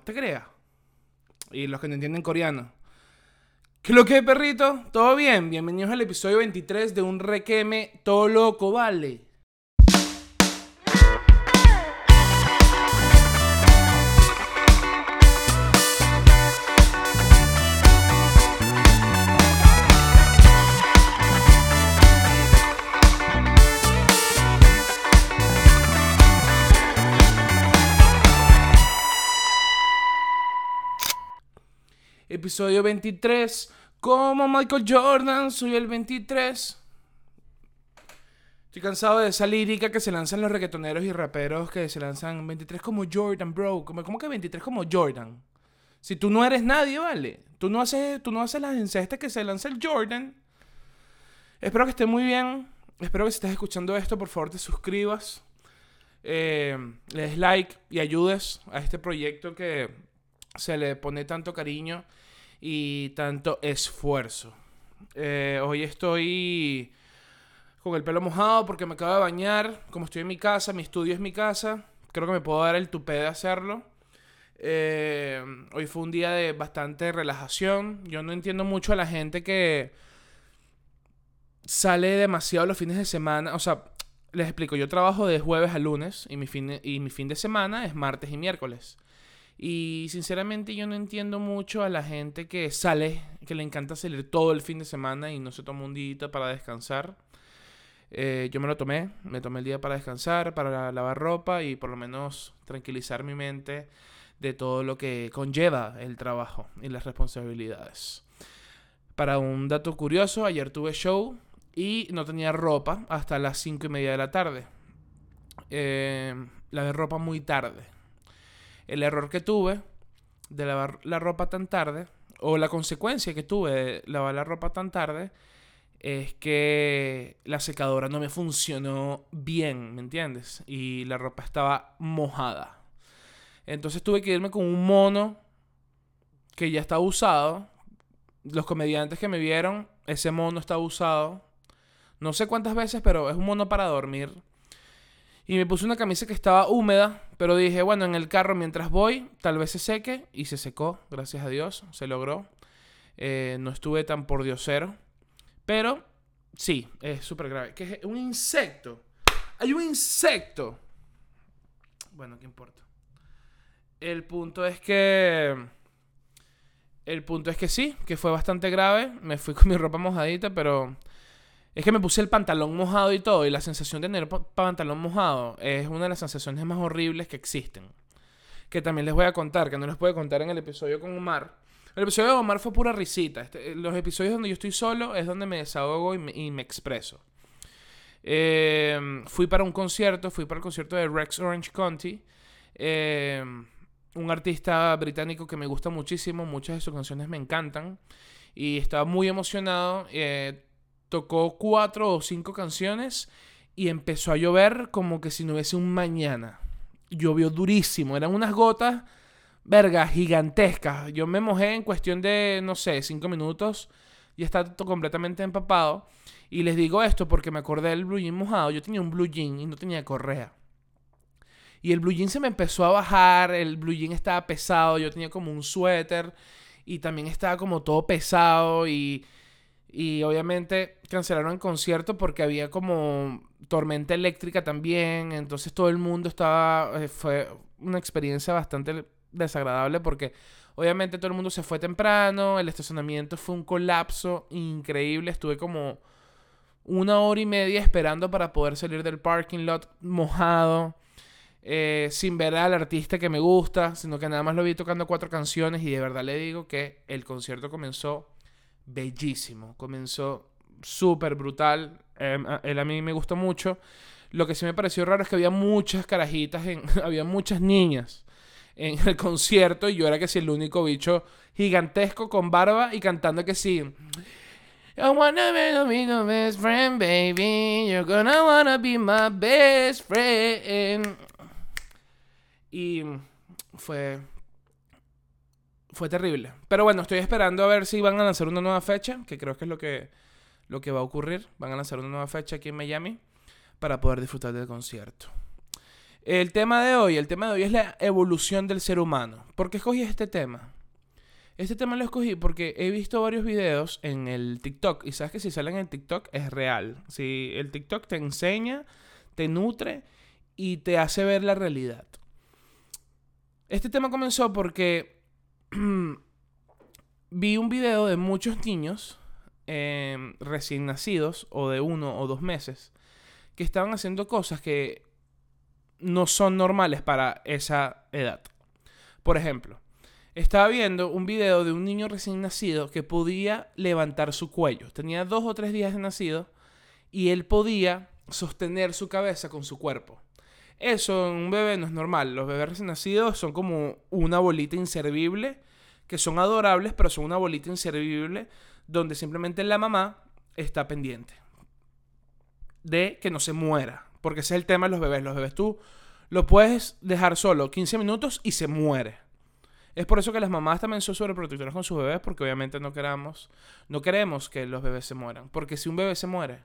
te creas. Y los que no entienden coreano. ¿Qué lo que, perrito? ¿Todo bien? Bienvenidos al episodio 23 de un requeme todo loco, vale. Episodio 23. Como Michael Jordan, soy el 23. Estoy cansado de esa lírica que se lanzan los reggaetoneros y raperos que se lanzan 23 como Jordan, bro. ¿Cómo, que 23 como Jordan? Si tú no eres nadie, ¿vale? Tú no haces, tú no haces las incestas que se lanza el Jordan. Espero que esté muy bien. Espero que si estás escuchando esto, por favor te suscribas. Eh, le des like y ayudes a este proyecto que se le pone tanto cariño y tanto esfuerzo. Eh, hoy estoy con el pelo mojado porque me acabo de bañar. Como estoy en mi casa, mi estudio es mi casa. Creo que me puedo dar el tupé de hacerlo. Eh, hoy fue un día de bastante relajación. Yo no entiendo mucho a la gente que sale demasiado los fines de semana. O sea, les explico, yo trabajo de jueves a lunes y fin y mi fin de semana es martes y miércoles. Y sinceramente yo no entiendo mucho a la gente que sale, que le encanta salir todo el fin de semana y no se toma un día para descansar. Eh, yo me lo tomé, me tomé el día para descansar, para lavar ropa y por lo menos tranquilizar mi mente de todo lo que conlleva el trabajo y las responsabilidades. Para un dato curioso, ayer tuve show y no tenía ropa hasta las 5 y media de la tarde. Eh, lavé ropa muy tarde el error que tuve de lavar la ropa tan tarde, o la consecuencia que tuve de lavar la ropa tan tarde, es que la secadora no me funcionó bien, ¿me entiendes? Y la ropa estaba mojada. Entonces tuve que irme con un mono que ya estaba usado. Los comediantes que me vieron, ese mono estaba usado. No sé cuántas veces, pero es un mono para dormir. Y me puse una camisa que estaba húmeda, pero dije, bueno, en el carro mientras voy, tal vez se seque. Y se secó, gracias a Dios, se logró. Eh, no estuve tan por diosero. Pero sí, es súper grave. Que es un insecto. Hay un insecto. Bueno, ¿qué importa? El punto es que... El punto es que sí, que fue bastante grave. Me fui con mi ropa mojadita, pero es que me puse el pantalón mojado y todo, y la sensación de tener pantalón mojado es una de las sensaciones más horribles que existen. Que también les voy a contar, que no les puedo contar en el episodio con Omar. El episodio de Omar fue pura risita. Este, los episodios donde yo estoy solo es donde me desahogo y me, expreso. Em, fui para un concierto, fui para el concierto de Rex Orange County. Em, un artista británico que me gusta muchísimo, muchas de sus canciones me encantan. Y estaba muy emocionado. Eh, tocó cuatro o cinco canciones y empezó a llover como que si no hubiese un mañana. Llovió durísimo, eran unas gotas, verga, gigantescas. Yo me mojé en cuestión de, no sé, cinco minutos y estaba completamente empapado. Y les digo esto porque me acordé del blue jean mojado. Yo tenía un blue jean y no tenía correa. Y el blue jean se me empezó a bajar, el blue jean estaba pesado, yo tenía como un suéter y también estaba como todo pesado y y obviamente cancelaron el concierto porque había como tormenta eléctrica también. Entonces todo el mundo estaba. Eh, fue una experiencia bastante desagradable porque obviamente todo el mundo se fue temprano. El estacionamiento fue un colapso increíble. Estuve como una hora y media esperando para poder salir del parking lot mojado. Eh, sin ver al artista que me gusta, sino que nada más lo vi tocando cuatro canciones y de verdad le digo que el concierto comenzó bellísimo. Comenzó súper brutal. Em, él a mí me gustó mucho. Lo que sí me pareció raro es que había muchas carajitas, en, había muchas niñas en el concierto y yo era que sí el único bicho gigantesco con barba y cantando que sí. I wanna be my best friend, baby. You're gonna wanna be my best friend. Y fue fue terrible. Pero bueno, estoy esperando a ver si van a lanzar una nueva fecha, que creo que es lo que, lo que va a ocurrir. Van a lanzar una nueva fecha aquí en Miami para poder disfrutar del concierto. El tema de hoy, el tema de hoy es la evolución del ser humano. ¿Por qué escogí este tema? Este tema lo escogí porque he visto varios videos en el TikTok y sabes que si salen en TikTok es real. Si el TikTok te enseña, te nutre y te hace ver la realidad. Este tema comenzó porque vi un video de muchos niños em, recién nacidos o de uno o dos meses que estaban haciendo cosas que no son normales para esa edad. Por ejemplo, estaba viendo un video de un niño recién nacido que podía levantar su cuello. Tenía dos o tres días de nacido y él podía sostener su cabeza con su cuerpo. Eso en un bebé no es normal. Los bebés recién nacidos son como una bolita inservible, que son adorables, pero son una bolita inservible donde simplemente la mamá está pendiente de que no se muera. Porque ese es el tema de los bebés. Los bebés tú lo puedes dejar solo 15 minutos y se muere. Es por eso que las mamás también son sobreprotectoras con sus bebés, porque obviamente no no queremos que los bebés se mueran. Porque si un bebé se muere,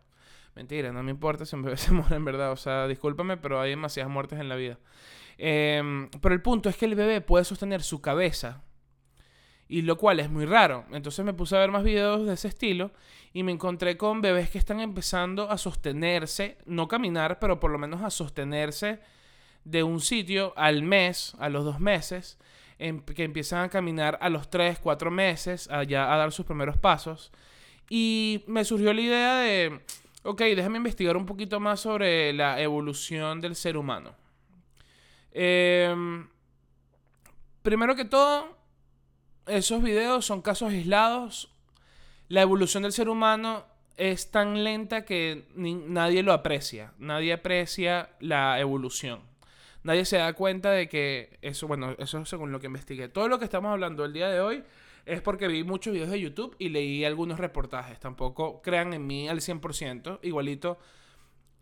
mentira, no me importa si un bebé se muere en verdad. O sea, discúlpame, pero hay demasiadas muertes en la vida. Em, pero el punto es que el bebé puede sostener su cabeza. Y lo cual es muy raro. Entonces me puse a ver más videos de ese estilo y me encontré con bebés que están empezando a sostenerse, no caminar, pero por lo menos a sostenerse de un sitio al mes, a los dos meses Em, que empiezan a caminar a los 3, 4 meses, allá a dar sus primeros pasos. Y me surgió la idea de, ok, déjame investigar un poquito más sobre la evolución del ser humano. Em, primero que todo, esos videos son casos aislados. La evolución del ser humano es tan lenta que nadie lo aprecia. Nadie aprecia la evolución nadie se da cuenta de que eso, bueno, eso es según lo que investigué. Todo lo que estamos hablando el día de hoy es porque vi muchos videos de YouTube y leí algunos reportajes. Tampoco crean en mí al 100%. Igualito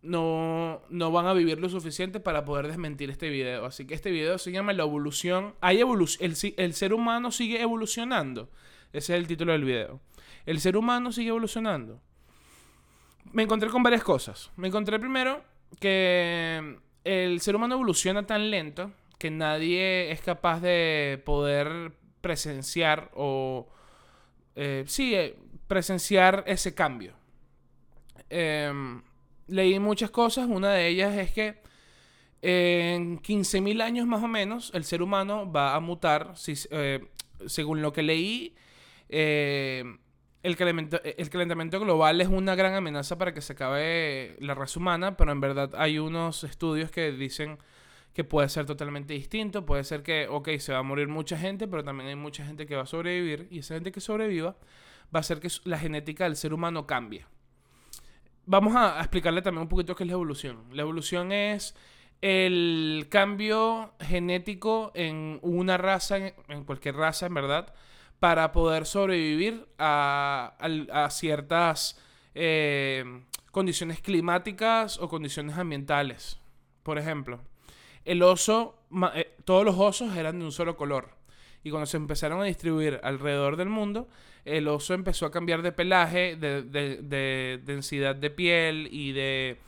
no, no van a vivir lo suficiente para poder desmentir este video. Así que este video se llama La evolución. Hay evolución. El, el ser humano sigue evolucionando. Ese es el título del video. El ser humano sigue evolucionando. Me encontré con varias cosas. Me encontré primero que el ser humano evoluciona tan lento que nadie es capaz de poder presenciar o... Eh, sí, eh, presenciar ese cambio. Em, leí muchas cosas, una de ellas es que en 15.000 años más o menos el ser humano va a mutar, eh, según lo que leí, eh, el calentamiento, global es una gran amenaza para que se acabe la raza humana, pero en verdad hay unos estudios que dicen que puede ser totalmente distinto. Puede ser que, ok, se va a morir mucha gente, pero también hay mucha gente que va a sobrevivir y esa gente que sobreviva va a hacer que la genética del ser humano cambie. Vamos a, explicarle también un poquito qué es la evolución. La evolución es el cambio genético en una raza, en cualquier raza, en verdad, para poder sobrevivir a, ciertas eh, condiciones climáticas o condiciones ambientales. Por ejemplo, el oso, eh, todos los osos eran de un solo color. Y cuando se empezaron a distribuir alrededor del mundo, el oso empezó a cambiar de pelaje, de, densidad de piel y de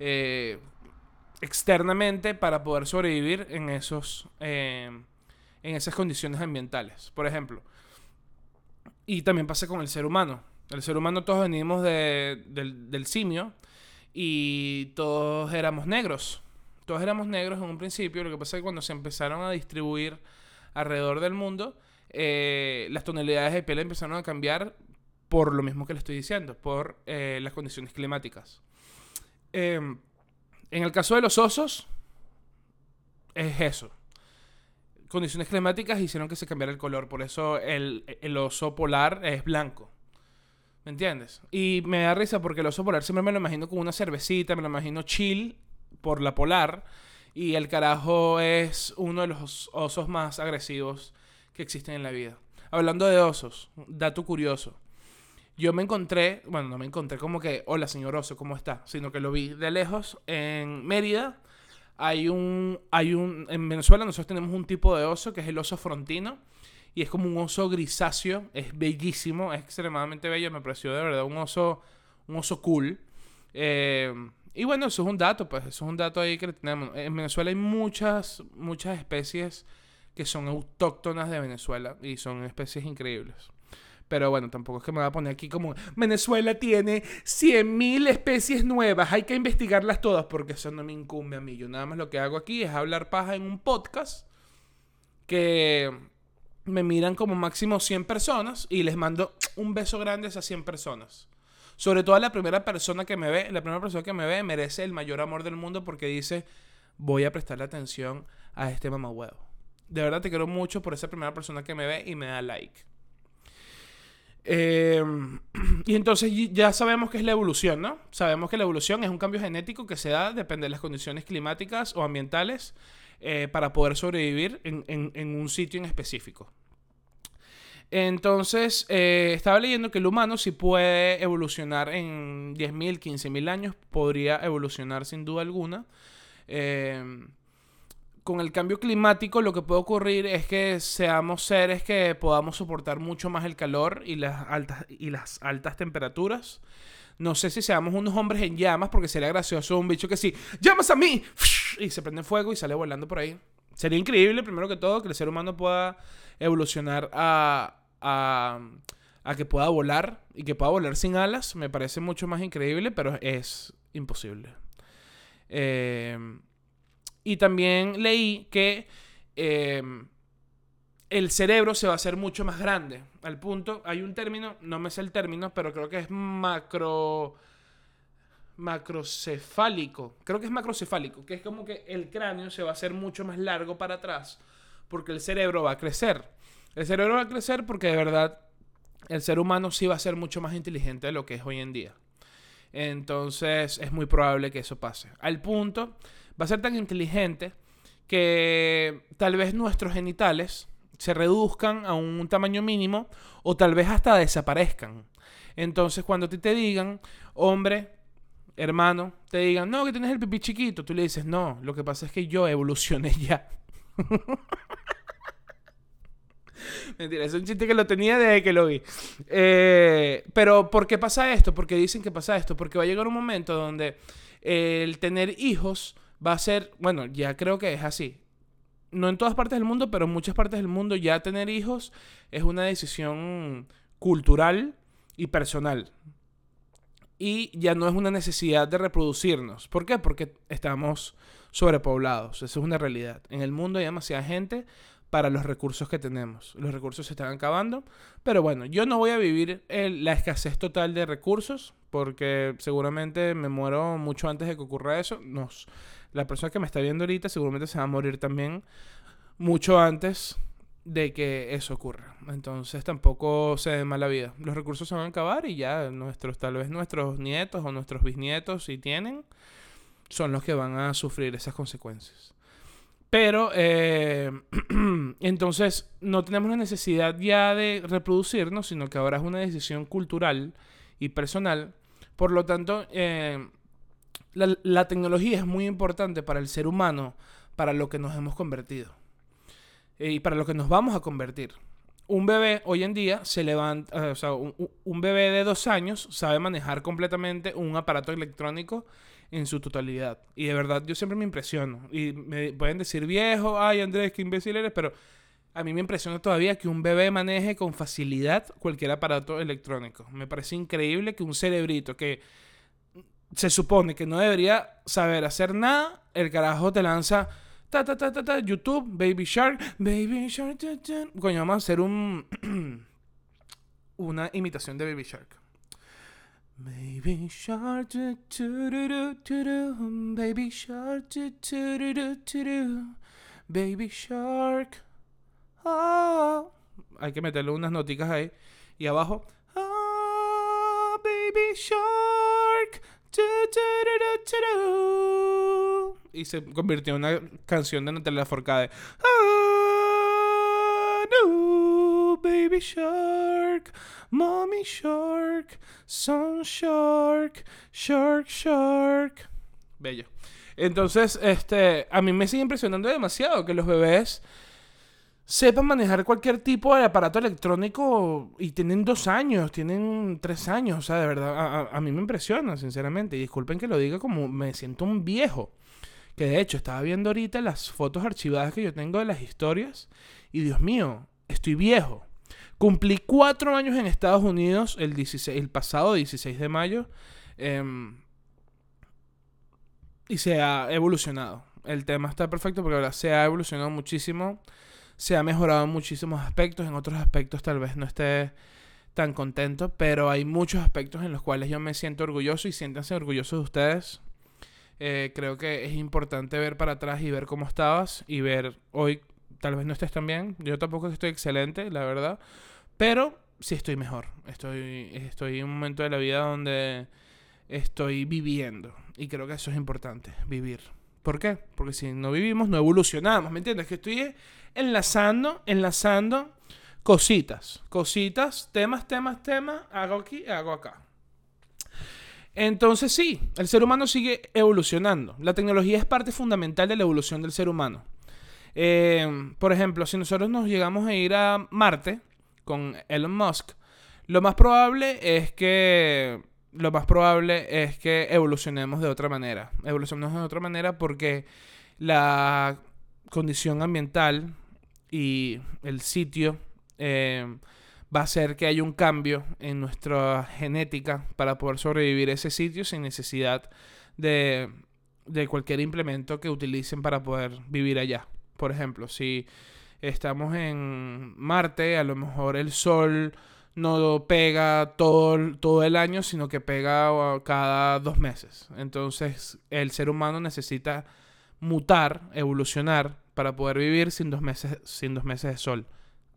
eh, externamente para poder sobrevivir en esos en esas condiciones ambientales. Por ejemplo, y también pasa con el ser humano. El ser humano todos venimos del, simio y todos éramos negros. Todos éramos negros en un principio. Lo que pasa es que cuando se empezaron a distribuir alrededor del mundo, eh, las tonalidades de piel empezaron a cambiar por lo mismo que le estoy diciendo, por eh, las condiciones climáticas. Em, en el caso de los osos, es eso condiciones climáticas hicieron que se cambiara el color. Por eso el, oso polar es blanco. ¿Me entiendes? Y me da risa porque el oso polar siempre me lo imagino con una cervecita, me lo imagino chill por la polar. Y el carajo es uno de los osos más agresivos que existen en la vida. Hablando de osos, dato curioso. Yo me encontré, bueno, no me encontré como que, hola señor oso, ¿cómo está? Sino que lo vi de lejos en Mérida hay un, hay un, en Venezuela nosotros tenemos un tipo de oso que es el oso frontino y es como un oso grisáceo, es bellísimo, es extremadamente bello, me pareció de verdad un oso, un oso cool. Eh, y bueno, eso es un dato, pues, eso es un dato ahí que tenemos. En Venezuela hay muchas, muchas especies que son autóctonas de Venezuela y son especies increíbles. Pero bueno, tampoco es que me voy a poner aquí como Venezuela tiene 100.000 especies nuevas, hay que investigarlas todas porque eso no me incumbe a mí. Yo nada más lo que hago aquí es hablar paja en un podcast que me miran como máximo 100 personas y les mando un beso grande a esas 100 personas. Sobre todo la primera persona que me ve, la primera persona que me ve merece el mayor amor del mundo porque dice, voy a prestarle atención a este mamahuevo. De verdad te quiero mucho por esa primera persona que me ve y me da like. Em, y entonces ya sabemos que es la evolución, ¿no? Sabemos que la evolución es un cambio genético que se da, depende de las condiciones climáticas o ambientales, eh, para poder sobrevivir en, un sitio en específico. Entonces, eh, estaba leyendo que el humano si puede evolucionar en 10.000, 15.000 años, podría evolucionar sin duda alguna. Eh, con el cambio climático lo que puede ocurrir es que seamos seres que podamos soportar mucho más el calor y las altas, y las altas temperaturas. No sé si seamos unos hombres en llamas, porque sería gracioso un bicho que sí, llamas a mí, y se prende fuego y sale volando por ahí. Sería increíble, primero que todo, que el ser humano pueda evolucionar a, a, que pueda volar y que pueda volar sin alas. Me parece mucho más increíble, pero es imposible. Eh, y también leí que em, el cerebro se va a hacer mucho más grande. Al punto, hay un término, no me sé el término, pero creo que es macro macrocefálico. Creo que es macrocefálico, que es como que el cráneo se va a hacer mucho más largo para atrás porque el cerebro va a crecer. El cerebro va a crecer porque de verdad el ser humano sí va a ser mucho más inteligente de lo que es hoy en día. Entonces es muy probable que eso pase. Al punto va a ser tan inteligente que tal vez nuestros genitales se reduzcan a un tamaño mínimo o tal vez hasta desaparezcan. Entonces, cuando te, te digan, hombre, hermano, te digan, no, que tienes el pipí chiquito, tú le dices, no, lo que pasa es que yo evolucioné ya. Es un chiste que lo tenía desde que lo vi. Eh, pero, ¿por qué pasa esto? Porque dicen que pasa esto. Porque va a llegar un momento donde el tener hijos va a ser, bueno, ya creo que es así. No en todas partes del mundo, pero en muchas partes del mundo ya tener hijos es una decisión cultural y personal. Y ya no es una necesidad de reproducirnos. ¿Por qué? Porque estamos sobrepoblados. Eso es una realidad. En el mundo hay demasiada gente para los recursos que tenemos. Los recursos se están acabando. Pero bueno, yo no voy a vivir la escasez total de recursos porque seguramente me muero mucho antes de que ocurra eso. Nos, la persona que me está viendo ahorita seguramente se va a morir también mucho antes de que eso ocurra. Entonces tampoco se dé mala vida. Los recursos se van a acabar y ya nuestros, tal vez nuestros nietos o nuestros bisnietos, si tienen, son los que van a sufrir esas consecuencias. Pero eh, entonces no tenemos la necesidad ya de reproducirnos, sino que ahora es una decisión cultural y personal. Por lo tanto, eh, la, tecnología es muy importante para el ser humano, para lo que nos hemos convertido eh, y para lo que nos vamos a convertir. Un bebé hoy en día se levanta, o sea, un, bebé de dos años sabe manejar completamente un aparato electrónico en su totalidad. Y de verdad yo siempre me impresiono. Y me pueden decir viejo, ay Andrés, qué imbécil eres, pero a mí me impresiona todavía que un bebé maneje con facilidad cualquier aparato electrónico. Me parece increíble que un cerebrito que se supone que no debería saber hacer nada, el carajo te lanza ta ta ta ta ta YouTube, Baby Shark, Baby Shark, coño, vamos a hacer un una imitación de Baby Shark. Baby Shark, Baby Shark, Baby Shark. Oh. Hay que meterle unas noticas ahí. Y abajo. Oh, baby Shark. Y se convirtió en una canción de Natalia Forcade. Ah, no, baby shark, mommy shark, son shark, shark, shark. Bello. Entonces, este, a mí me sigue impresionando demasiado que los bebés sepan manejar cualquier tipo de aparato electrónico y tienen dos años, tienen tres años, o sea, de verdad, a, a mí me impresiona, sinceramente. Y disculpen que lo diga como me siento un viejo. Que de hecho estaba viendo ahorita las fotos archivadas que yo tengo de las historias y Dios mío, estoy viejo. Cumplí cuatro años en Estados Unidos el, 16, el pasado 16 de mayo em, y se ha evolucionado. El tema está perfecto porque ahora se ha evolucionado muchísimo, se ha mejorado en muchísimos aspectos, en otros aspectos tal vez no esté tan contento, pero hay muchos aspectos en los cuales yo me siento orgulloso y siéntanse orgullosos de ustedes. Eh, creo que es importante ver para atrás y ver cómo estabas y ver hoy, tal vez no estés tan bien, yo tampoco estoy excelente, la verdad, pero sí estoy mejor, estoy, estoy en un momento de la vida donde estoy viviendo y creo que eso es importante, vivir. ¿Por qué? Porque si no vivimos, no evolucionamos, ¿me entiendes? Que estoy enlazando, enlazando cositas, cositas, temas, temas, temas, hago aquí, hago acá. Entonces sí, el ser humano sigue evolucionando. La tecnología es parte fundamental de la evolución del ser humano. Eh, por ejemplo, si nosotros nos llegamos a ir a Marte con Elon Musk, lo más probable es que lo más probable es que evolucionemos de otra manera. Evolucionemos de otra manera porque la condición ambiental y el sitio eh, va a hacer que haya un cambio en nuestra genética para poder sobrevivir ese sitio sin necesidad de, de cualquier implemento que utilicen para poder vivir allá. Por ejemplo, si estamos en Marte, a lo mejor el Sol no pega todo, todo el año, sino que pega cada dos meses. Entonces el ser humano necesita mutar, evolucionar, para poder vivir sin dos meses, sin dos meses de sol.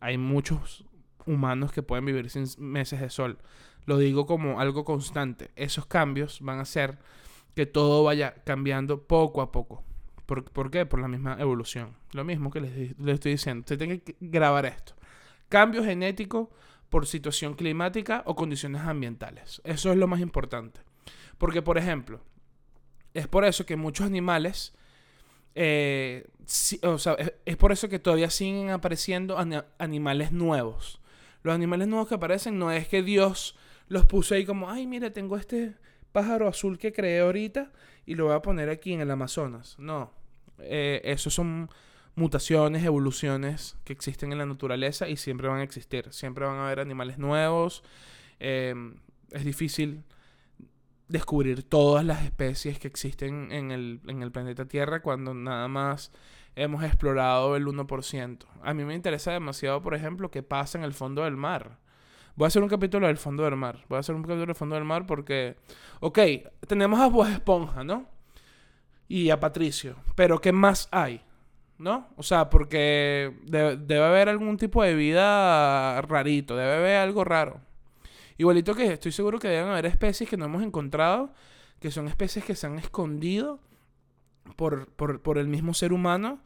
Hay muchos humanos que pueden vivir sin meses de sol. Lo digo como algo constante. Esos cambios van a hacer que todo vaya cambiando poco a poco. ¿Por, qué? Por la misma evolución. Lo mismo que les, les estoy diciendo. Usted tiene que grabar esto. Cambio genético por situación climática o condiciones ambientales. Eso es lo más importante. Porque, por ejemplo, es por eso que muchos animales, eh, o sea, es, por eso que todavía siguen apareciendo animales nuevos. Los animales nuevos que aparecen no es que Dios los puso ahí como, ay, mira, tengo este pájaro azul que creé ahorita y lo voy a poner aquí en el Amazonas. No, eh, esos son mutaciones, evoluciones que existen en la naturaleza y siempre van a existir. Siempre van a haber animales nuevos. Em, es difícil descubrir todas las especies que existen en el, en el planeta Tierra cuando nada más hemos explorado el 1%. A mí me interesa demasiado, por ejemplo, qué pasa en el fondo del mar. Voy a hacer un capítulo del fondo del mar. Voy a hacer un capítulo del fondo del mar porque, ok, tenemos a Bob Esponja, ¿no? Y a Patricio. Pero ¿qué más hay? ¿no? O sea, porque debe, haber algún tipo de vida rarito, debe haber algo raro. Igualito que estoy seguro que deben haber especies que no hemos encontrado, que son especies que se han escondido por, por, el mismo ser humano.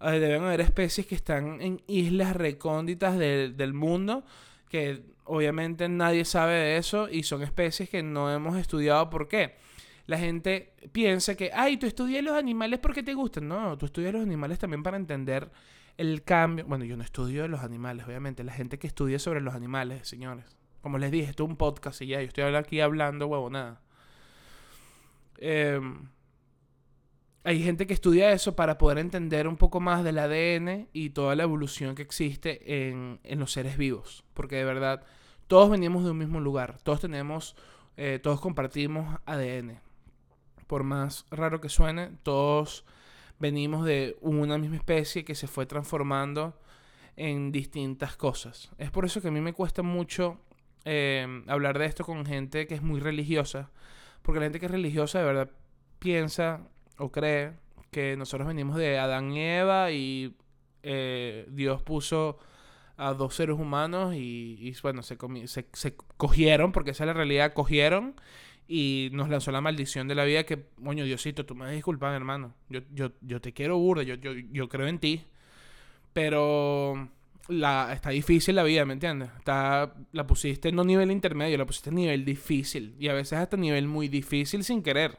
Eh, deben haber especies que están en islas recónditas del mundo, que obviamente nadie sabe de eso y son especies que no hemos estudiado. ¿Por qué? la gente piensa que, ay, tú estudias los animales porque te gustan. No, tú estudias los animales también para entender el cambio. Bueno, yo no estudio los animales, obviamente. La gente que estudia sobre los animales, señores. Como les dije, esto es un podcast y ya, yo estoy aquí hablando huevo, nada. Hay gente que estudia eso para poder entender un poco más del ADN y toda la evolución que existe en, en los seres vivos. Porque de verdad, todos venimos de un mismo lugar. Todos tenemos, eh, todos compartimos ADN por más raro que suene, todos venimos de una misma especie que se fue transformando en distintas cosas. Es por eso que a mí me cuesta mucho eh, hablar de esto con gente que es muy religiosa, porque la gente que es religiosa de verdad piensa o cree que nosotros venimos de Adán y Eva y eh, Dios puso a dos seres humanos y, bueno, se, se, se, cogieron, porque esa es la realidad, cogieron y nos lanzó la maldición de la vida que, coño, Diosito, tú me disculpas, hermano. Yo, yo, yo te quiero burda, yo, yo, yo creo en ti. Pero la, está difícil la vida, ¿me entiendes? Está, la pusiste no nivel intermedio, la pusiste nivel difícil. Y a veces hasta nivel muy difícil sin querer.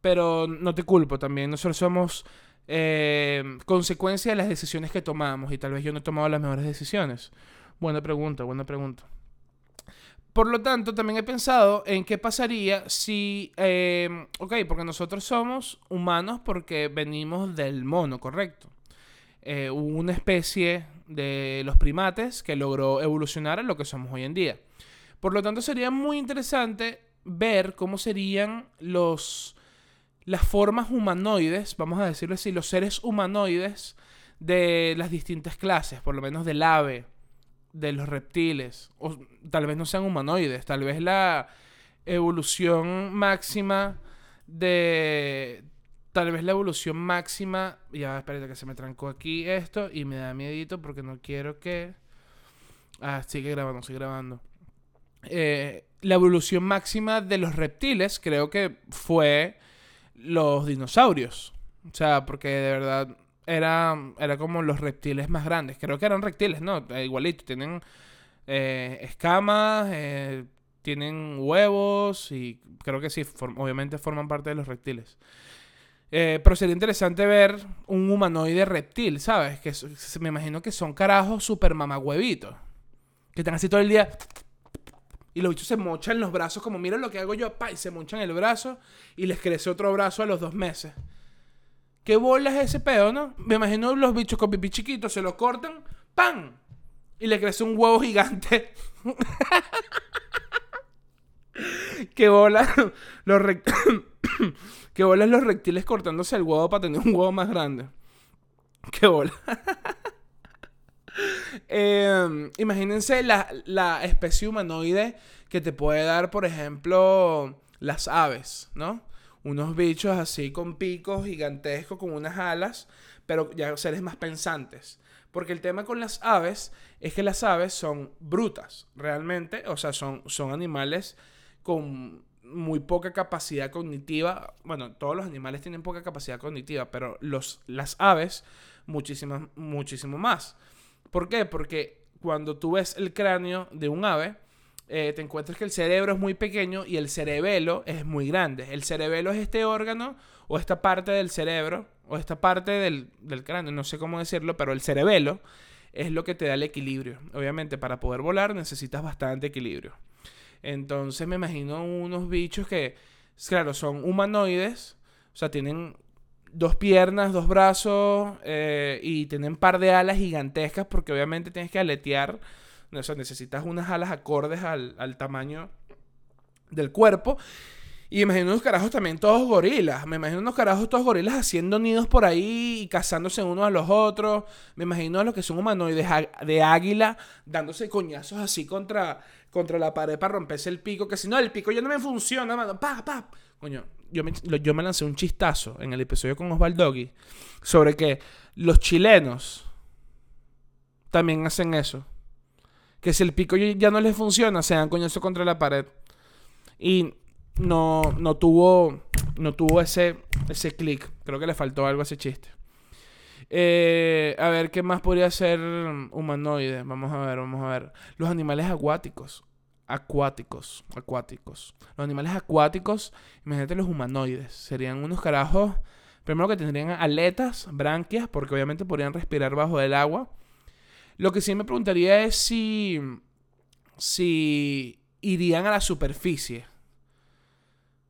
Pero no te culpo también. Nosotros somos eh, consecuencia de las decisiones que tomamos y tal vez yo no he tomado las mejores decisiones. Buena pregunta, buena pregunta. Por lo tanto, también he pensado en qué pasaría si, eh, ok, porque nosotros somos humanos porque venimos del mono, correcto. Eh, una especie de los primates que logró evolucionar a lo que somos hoy en día. Por lo tanto, sería muy interesante ver cómo serían los las formas humanoides, vamos a decirlo así, los seres humanoides de las distintas clases, por lo menos del ave, de los reptiles, o tal vez no sean humanoides, tal vez la evolución máxima de... Tal vez la evolución máxima... Ya, espérate que se me trancó aquí esto y me da miedito porque no quiero que... Ah, sigue grabando, sigue grabando. Eh, la evolución máxima de los reptiles creo que fue los dinosaurios. O sea, porque de verdad era, era como los reptiles más grandes. Creo que eran reptiles, ¿no? Eh, igualito, tienen eh, escamas, eh, tienen huevos y creo que sí, obviamente forman parte de los reptiles. pero sería interesante ver un humanoide reptil, ¿sabes? Que me imagino que son carajos super mamagüevitos. Que están así todo el día y los bichos se mochan los brazos, como miren lo que hago yo, pa, y se mochan el brazo y les crece otro brazo a los dos meses. ¿Qué bola es ese pedo, no? Me imagino los bichos con pipí chiquitos, se lo cortan, ¡pam! Y le crece un huevo gigante. ¿Qué bola los ¿Qué bolas los reptiles cortándose el huevo para tener un huevo más grande? ¿Qué bola? Em, imagínense la, especie humanoide que te puede dar, por ejemplo, las aves, ¿no? Unos bichos así con picos gigantescos, con unas alas, pero ya seres más pensantes. Porque el tema con las aves es que las aves son brutas, realmente. O sea, son, son animales con muy poca capacidad cognitiva. Bueno, todos los animales tienen poca capacidad cognitiva, pero los, las aves muchísimo, muchísimo más. ¿Por qué? Porque cuando tú ves el cráneo de un ave, eh, te encuentras que el cerebro es muy pequeño y el cerebelo es muy grande. El cerebelo es este órgano o esta parte del cerebro o esta parte del, cráneo, no sé cómo decirlo, pero el cerebelo es lo que te da el equilibrio. Obviamente para poder volar necesitas bastante equilibrio. Entonces me imagino unos bichos que, claro, son humanoides, o sea, tienen dos piernas, dos brazos eh, y tienen un par de alas gigantescas porque obviamente tienes que aletear. O sea, necesitas unas alas acordes al, tamaño del cuerpo. Y imagino unos carajos también todos gorilas. Me imagino unos carajos todos gorilas haciendo nidos por ahí y cazándose unos a los otros. Me imagino a los que son humanoides de águila dándose coñazos así contra, contra la pared para romperse el pico. Que si no, el pico ya no me funciona, mano. Pa, pa. Coño, yo me, yo me lancé un chistazo en el episodio con Osvaldogui sobre que los chilenos también hacen eso. Que si el pico ya no les funciona, se dan coñazo contra la pared. Y no, no tuvo, no tuvo ese, ese clic. Creo que le faltó algo a ese chiste. Eh, a ver, ¿qué más podría ser humanoide? Vamos a ver, vamos a ver. Los animales acuáticos acuáticos. Acuáticos. Los animales acuáticos, imagínate los humanoides. Serían unos carajos. Primero que tendrían aletas, branquias, porque obviamente podrían respirar bajo el agua. Lo que sí me preguntaría es si. si irían a la superficie.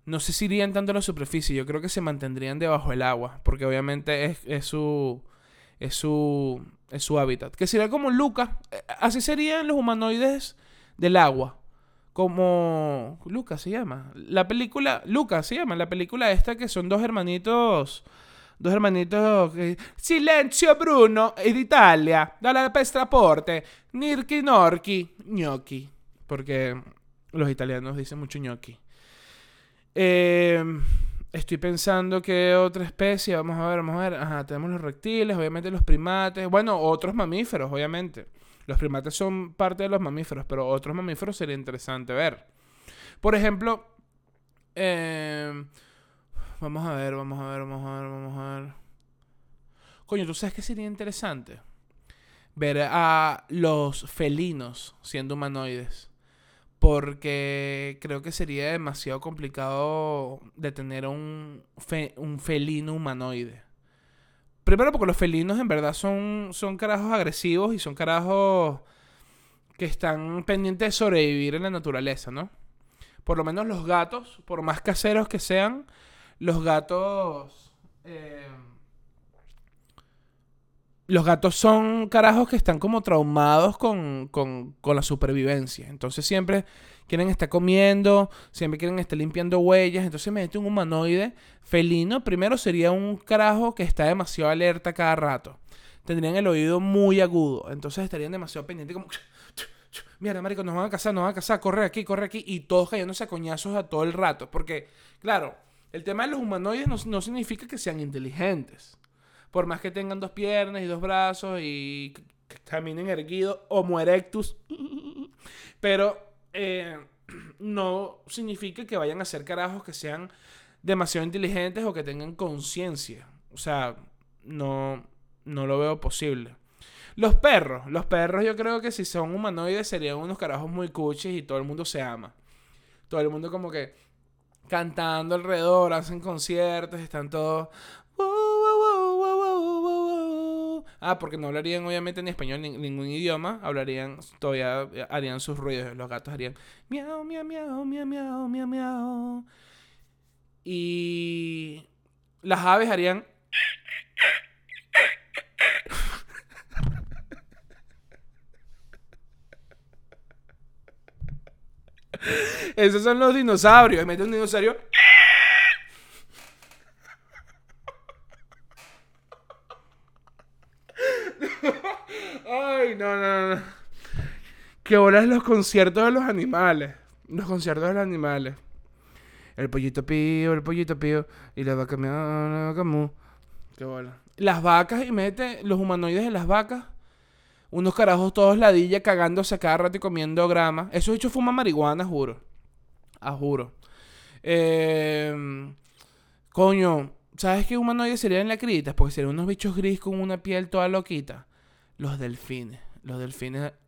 No sé si irían tanto a la superficie. Yo creo que se mantendrían debajo del agua. Porque obviamente es, es su. Es su. Es su hábitat. Que sería como Lucas. Eh, así serían los humanoides del agua como Lucas se llama. La película, Lucas se llama, la película esta que son dos hermanitos, dos hermanitos. Silencio Bruno, de Italia, dalla pestraporte, Nirki Norki, gnocchi, porque los italianos dicen mucho gnocchi. Eh, estoy pensando que otra especie, vamos a ver, vamos a ver, tenemos los reptiles, obviamente los primates, bueno, otros mamíferos, obviamente. Los primates son parte de los mamíferos, pero otros mamíferos sería interesante ver. Por ejemplo, em, vamos a ver, vamos a ver, vamos a ver, vamos a ver. Coño, ¿tú sabes qué sería interesante? Ver a los felinos siendo humanoides. Porque creo que sería demasiado complicado detener a un, un felino humanoide. Primero porque los felinos en verdad son, son carajos agresivos y son carajos que están pendientes de sobrevivir en la naturaleza, ¿no? Por lo menos los gatos, por más caseros que sean, los gatos... Eh, los gatos son carajos que están como traumados con, con, con, la supervivencia. Entonces siempre quieren estar comiendo, siempre quieren estar limpiando huellas. Entonces me un humanoide felino. Primero sería un carajo que está demasiado alerta cada rato. Tendrían el oído muy agudo. Entonces estarían demasiado pendientes como... Mira, marico, nos van a cazar, nos van a cazar, corre aquí, corre aquí. Y todos cayéndose a coñazos a todo el rato. Porque, claro, el tema de los humanoides no, no significa que sean inteligentes por más que tengan dos piernas y dos brazos y caminen erguidos, Homo erectus, pero eh, no significa que vayan a ser carajos que sean demasiado inteligentes o que tengan conciencia. O sea, no, no lo veo posible. Los perros, los perros yo creo que si son humanoides serían unos carajos muy cuches y todo el mundo se ama. Todo el mundo como que cantando alrededor, hacen conciertos, están todos... Ah, porque no hablarían obviamente ni español ni ningún idioma, hablarían, todavía harían sus ruidos. Los gatos harían miau, miau, miau, miau, miau, miau, miau. Y las aves harían... Esos son los dinosaurios. Mete un dinosaurio. Ay, no, no, no. Que es los conciertos de los animales. Los conciertos de los animales. El pollito pío, el pollito pío. Y la vaca mía, la vaca mu. Qué bola. Las vacas, y mete los humanoides de las vacas. Unos carajos todos ladilla cagándose cada rato y comiendo grama. Esos bichos fuman marihuana, juro. Ah, juro. Eh, coño, ¿sabes qué humanoides serían lacritas? Porque serían unos bichos gris con una piel toda loquita. Los delfines. Los delfines.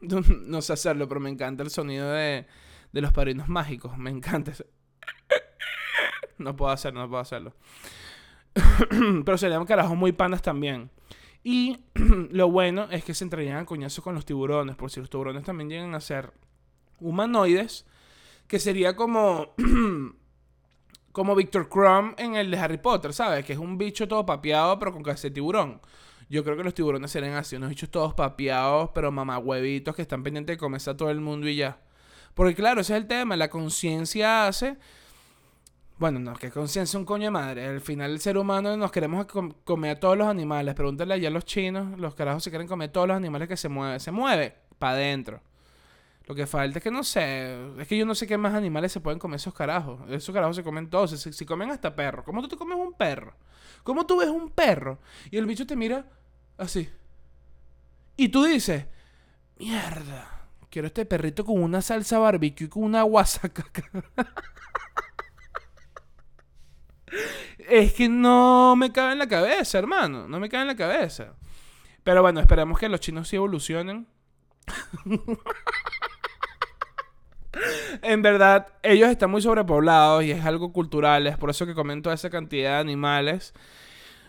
No, sé hacerlo, pero me encanta el sonido de, de los padrinos mágicos. Me encanta eso. No puedo hacerlo, no puedo hacerlo. pero serían carajos muy panas también. Y lo bueno es que se entrarían a con los tiburones. Por si los tiburones también llegan a ser humanoides. Que sería como. como Victor Crumb en el de Harry Potter, ¿sabes? Que es un bicho todo papeado, pero con cabeza de tiburón. Yo creo que los tiburones serían así, unos bichos todos papeados, pero mamahuevitos que están pendientes de comerse a todo el mundo y ya. Porque claro, ese es el tema, la conciencia hace... Bueno, no, que conciencia un coño de madre. Al final el ser humano nos queremos comer a todos los animales. Pregúntale allá a los chinos, los carajos se quieren comer todos los animales que se mueven. Se mueve para adentro. Lo que falta es que no sé. Es que yo no sé qué más animales se pueden comer esos carajos. Esos carajos se comen todos. Si, si comen hasta perro. ¿Cómo tú te comes un perro? ¿Cómo tú ves un perro? Y el bicho te mira Así. Y tú dices, mierda, quiero este perrito con una salsa barbecue y con una guasaca. es que no me cabe en la cabeza, hermano. No me cabe en la cabeza. Pero bueno, esperemos que los chinos sí evolucionen. en verdad, ellos están muy sobrepoblados y es algo cultural. Es por eso que comento esa cantidad de animales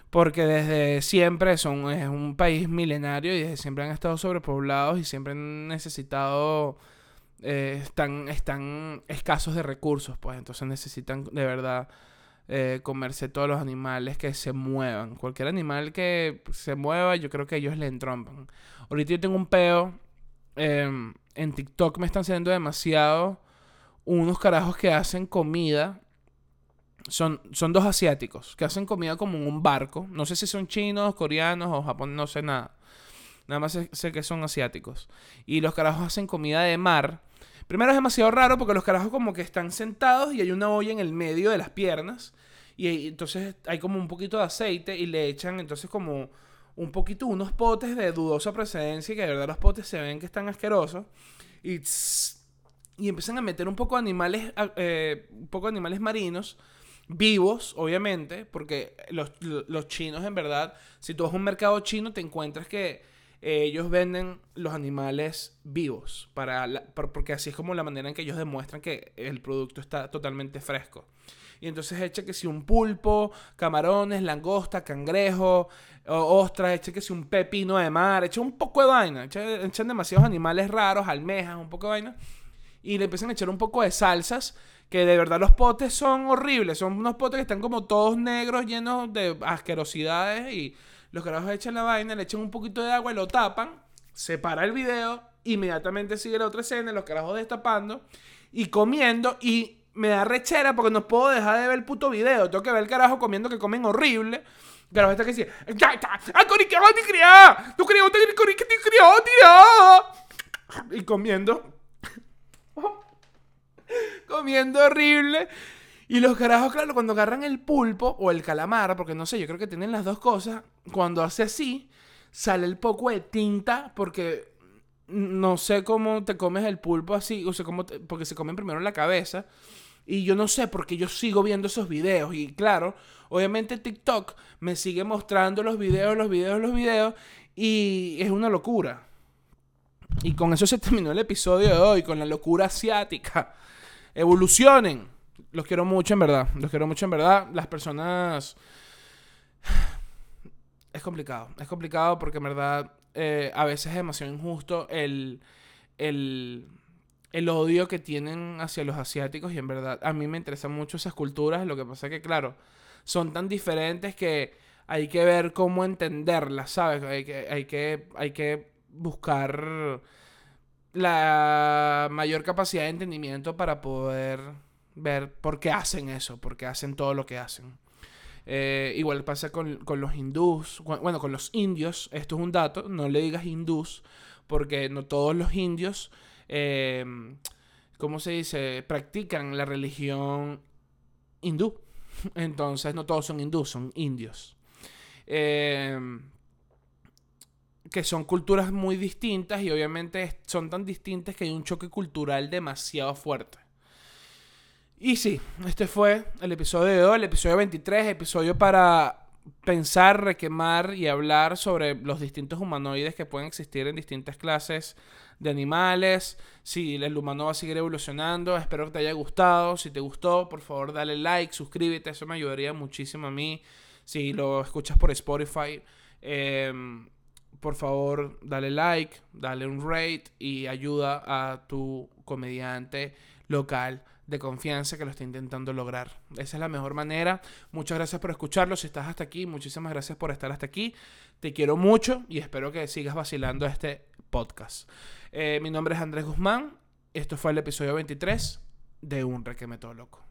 porque desde siempre son, es un país milenario y desde siempre han estado sobrepoblados y siempre han necesitado, eh, están, están escasos de recursos, pues entonces necesitan de verdad eh, comerse todos los animales que se muevan. Cualquier animal que se mueva, yo creo que ellos le entrompan. Ahorita yo tengo un peo, em, en TikTok me están saliendo demasiado unos carajos que hacen comida son, son dos asiáticos que hacen comida como en un barco. No sé si son chinos, coreanos o japoneses, no sé nada. Nada más sé, que son asiáticos. Y los carajos hacen comida de mar. Primero es demasiado raro porque los carajos como que están sentados y hay una olla en el medio de las piernas. Y entonces hay como un poquito de aceite y le echan entonces como un poquito unos potes de dudosa precedencia que de verdad los potes se ven que están asquerosos. Y, y empiezan a meter un poco de animales, eh, un poco de animales marinos vivos, obviamente, porque los, chinos en verdad, si tú vas a un mercado chino, te encuentras que ellos venden los animales vivos, para porque así es como la manera en que ellos demuestran que el producto está totalmente fresco. Y entonces echa que si un pulpo, camarones, langosta, cangrejo, ostras, echa que si un pepino de mar, echa un poco de vaina. echan demasiados animales raros, almejas, un poco de vaina. Y le empiezan a echar un poco de salsas que de verdad los potes son horribles. Son unos potes que están como todos negros, llenos de asquerosidades. Y los carajos echan la vaina, le echan un poquito de agua y lo tapan. Se para el video. Inmediatamente sigue la otra escena, los carajos destapando y comiendo. Y me da rechera porque no puedo dejar de ver el puto video. Tengo que ver el carajo comiendo que comen horrible. Carajo está que dice, ¡Ya está! ¡Ah, cori, que criar! ¡Tu crió, te que te crió, Y comiendo. Comiendo horrible. Y los carajos, claro, cuando agarran el pulpo o el calamar, porque no sé, yo creo que tienen las dos cosas, cuando hace así, sale el poco de tinta, porque no sé cómo te comes el pulpo así, o sea, cómo porque se comen primero la cabeza. Y yo no sé porque yo sigo viendo esos videos. Y claro, obviamente TikTok me sigue mostrando los videos, los videos, los videos. Y es una locura. Y con eso se terminó el episodio de hoy, con la locura asiática. Evolucionen. Los quiero mucho, en verdad. Los quiero mucho, en verdad. Las personas... Es complicado. Es complicado porque, en verdad, eh, a veces es demasiado injusto el, el, el odio que tienen hacia los asiáticos. Y, en verdad, a mí me interesan mucho esas culturas. Lo que pasa es que, claro, son tan diferentes que hay que ver cómo entenderlas, ¿sabes? Hay que, hay que, hay que buscar la mayor capacidad de entendimiento para poder ver por qué hacen eso, por qué hacen todo lo que hacen. Eh, igual pasa con, los hindús, bueno, con los indios, esto es un dato, no le digas hindús, porque no todos los indios, eh, ¿cómo se dice?, practican la religión hindú. Entonces, no todos son hindús, son indios. Eh, que son culturas muy distintas y obviamente son tan distintas que hay un choque cultural demasiado fuerte. Y sí, este fue el episodio de hoy, el episodio 23, episodio para pensar, requemar y hablar sobre los distintos humanoides que pueden existir en distintas clases de animales, si el humano va a seguir evolucionando, espero que te haya gustado, si te gustó, por favor dale like, suscríbete, eso me ayudaría muchísimo a mí, si lo escuchas por Spotify. Eh, por favor, dale like, dale un rate y ayuda a tu comediante local de confianza que lo está intentando lograr. Esa es la mejor manera. Muchas gracias por escucharlo. Si estás hasta aquí, muchísimas gracias por estar hasta aquí. Te quiero mucho y espero que sigas vacilando este podcast. Eh, mi nombre es Andrés Guzmán. Esto fue el episodio 23 de Un Requeme Todo Loco.